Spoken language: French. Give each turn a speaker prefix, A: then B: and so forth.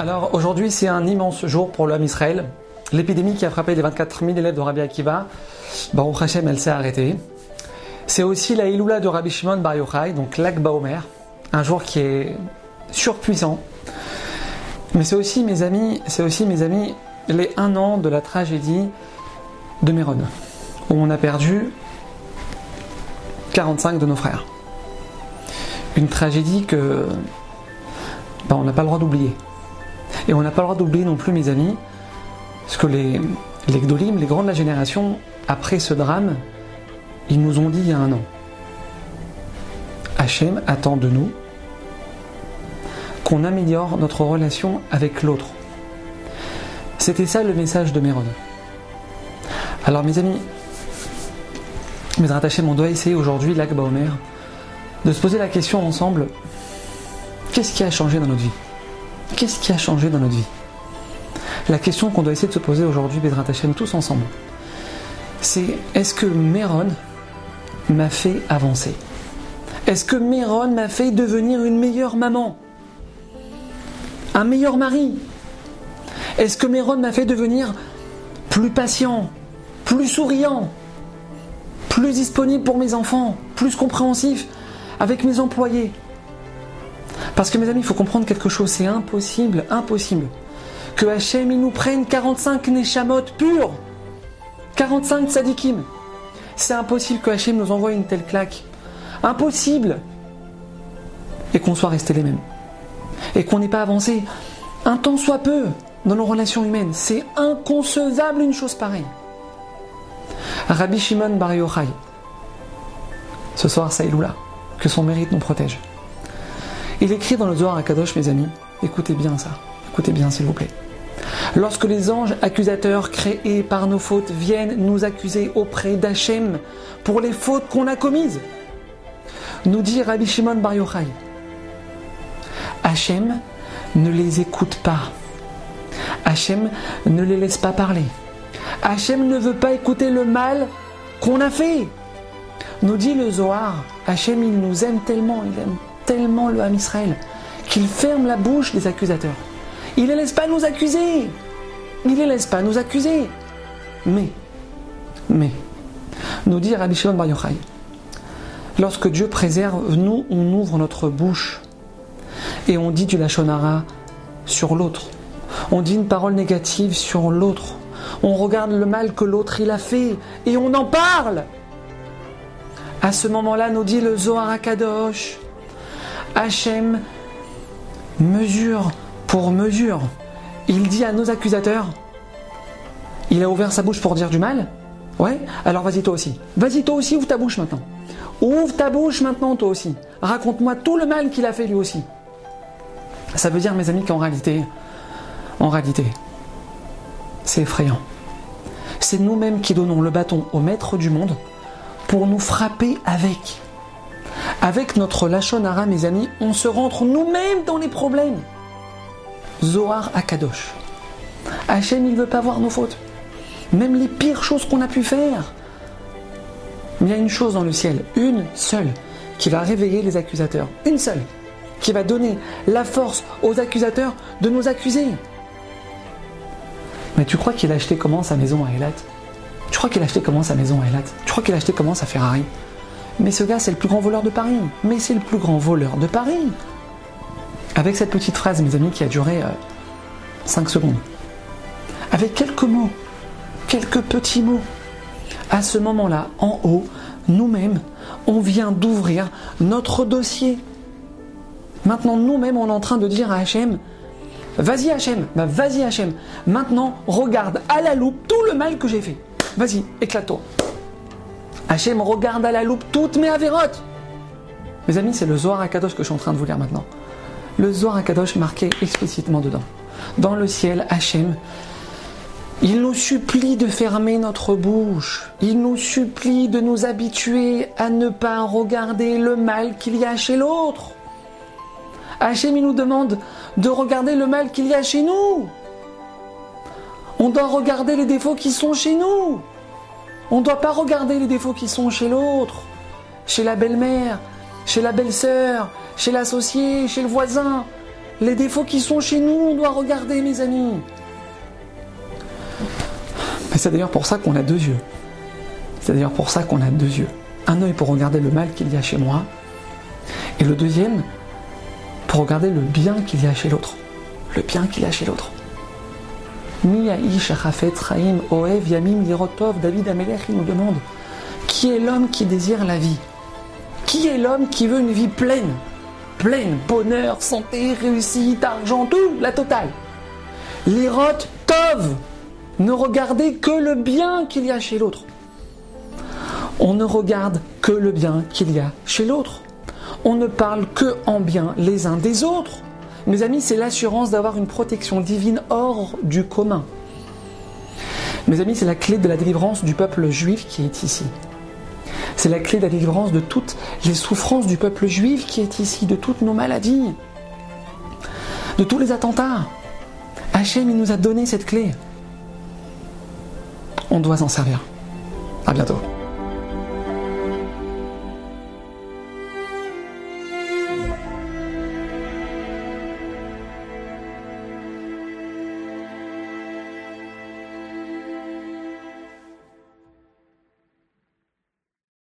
A: Alors aujourd'hui c'est un immense jour pour l'homme Israël. L'épidémie qui a frappé les 24 000 élèves de Rabbi Akiva, Baruch Hashem, elle s'est arrêtée. C'est aussi la Iloula de Rabbi Shimon Bar Yochai, donc l'Akba Omer, un jour qui est surpuissant. Mais c'est aussi mes amis, c'est aussi mes amis les un an de la tragédie de Méron, où on a perdu 45 de nos frères. Une tragédie que ben, on n'a pas le droit d'oublier. Et on n'a pas le droit d'oublier non plus, mes amis, ce que les, les Gdolim, les grands de la génération, après ce drame, ils nous ont dit il y a un an. Hachem attend de nous qu'on améliore notre relation avec l'autre. C'était ça le message de Méron. Alors mes amis, mes Hachem, on doit essayer aujourd'hui, l'Akba Omer, de se poser la question ensemble, qu'est-ce qui a changé dans notre vie? Qu'est-ce qui a changé dans notre vie? La question qu'on doit essayer de se poser aujourd'hui, Bédrat Hachem, tous ensemble, c'est est-ce que Méron m'a fait avancer? Est-ce que Méron m'a fait devenir une meilleure maman? Un meilleur mari? Est-ce que Méron m'a fait devenir plus patient, plus souriant, plus disponible pour mes enfants, plus compréhensif avec mes employés? Parce que mes amis, il faut comprendre quelque chose, c'est impossible, impossible que Hachem il nous prenne 45 Neshamot purs, 45 Sadikim. C'est impossible que Hachem nous envoie une telle claque. Impossible Et qu'on soit restés les mêmes. Et qu'on n'ait pas avancé un temps soit peu dans nos relations humaines. C'est inconcevable une chose pareille. Rabbi Shimon Bar Yochai, ce soir Saïloula, que son mérite nous protège. Il écrit dans le Zohar à Kadosh, mes amis, écoutez bien ça, écoutez bien s'il vous plaît. Lorsque les anges accusateurs créés par nos fautes viennent nous accuser auprès d'Hachem pour les fautes qu'on a commises, nous dit Rabbi Shimon Bar Yochai, Hachem ne les écoute pas. Hachem ne les laisse pas parler. Hachem ne veut pas écouter le mal qu'on a fait. Nous dit le Zohar, Hachem il nous aime tellement, il aime tellement le Ham Israël, qu'il ferme la bouche des accusateurs. Il ne les laisse pas nous accuser. Il ne les laisse pas nous accuser. Mais, mais, nous dit Rabbi Shimon Bar Yochai, lorsque Dieu préserve, nous, on ouvre notre bouche et on dit du Lachonara sur l'autre. On dit une parole négative sur l'autre. On regarde le mal que l'autre il a fait et on en parle. À ce moment-là, nous dit le Zohar Kadosh, Hachem mesure pour mesure. Il dit à nos accusateurs, il a ouvert sa bouche pour dire du mal Ouais Alors vas-y toi aussi. Vas-y toi aussi, ouvre ta bouche maintenant. Ouvre ta bouche maintenant toi aussi. Raconte-moi tout le mal qu'il a fait lui aussi. Ça veut dire, mes amis, qu'en réalité, en réalité, c'est effrayant. C'est nous-mêmes qui donnons le bâton au maître du monde pour nous frapper avec. Avec notre Lachonara, mes amis, on se rentre nous-mêmes dans les problèmes. Zohar Akadosh. Hachem, il ne veut pas voir nos fautes. Même les pires choses qu'on a pu faire. Mais il y a une chose dans le ciel, une seule, qui va réveiller les accusateurs. Une seule. Qui va donner la force aux accusateurs de nous accuser. Mais tu crois qu'il a acheté comment sa maison à Elat? Tu crois qu'il a acheté comment sa maison à Elat? Tu crois qu'il a acheté comment sa Ferrari? Mais ce gars, c'est le plus grand voleur de Paris. Mais c'est le plus grand voleur de Paris. Avec cette petite phrase, mes amis, qui a duré 5 secondes. Avec quelques mots, quelques petits mots. À ce moment-là, en haut, nous-mêmes, on vient d'ouvrir notre dossier. Maintenant, nous-mêmes, on est en train de dire à Hachem, vas-y Hachem, bah, vas-y Hachem, maintenant, regarde à la loupe tout le mal que j'ai fait. Vas-y, éclate-toi. Hachem regarde à la loupe toutes mes avérotes. Mes amis, c'est le Zohar Akadosh que je suis en train de vous lire maintenant. Le Zohar Akadosh marqué explicitement dedans. Dans le ciel, Hachem, il nous supplie de fermer notre bouche. Il nous supplie de nous habituer à ne pas regarder le mal qu'il y a chez l'autre. Hachem, il nous demande de regarder le mal qu'il y a chez nous. On doit regarder les défauts qui sont chez nous. On ne doit pas regarder les défauts qui sont chez l'autre, chez la belle-mère, chez la belle-sœur, chez l'associé, chez le voisin. les défauts qui sont chez nous, on doit regarder, mes amis. Mais c'est d'ailleurs pour ça qu'on a deux yeux. C'est d'ailleurs pour ça qu'on a deux yeux. Un œil pour regarder le mal qu'il y a chez moi, et le deuxième pour regarder le bien qu'il y a chez l'autre. Le bien qu'il y a chez l'autre. Oev, Yamim, David Amelech, il nous demande qui est l'homme qui désire la vie? Qui est l'homme qui veut une vie pleine? Pleine, bonheur, santé, réussite, argent, tout, la totale. L'irot Tov Ne regardez que le bien qu'il y a chez l'autre. On ne regarde que le bien qu'il y a chez l'autre. On ne parle que en bien les uns des autres. Mes amis, c'est l'assurance d'avoir une protection divine hors du commun. Mes amis, c'est la clé de la délivrance du peuple juif qui est ici. C'est la clé de la délivrance de toutes les souffrances du peuple juif qui est ici, de toutes nos maladies, de tous les attentats. Hachem, il nous a donné cette clé. On doit s'en servir. À bientôt.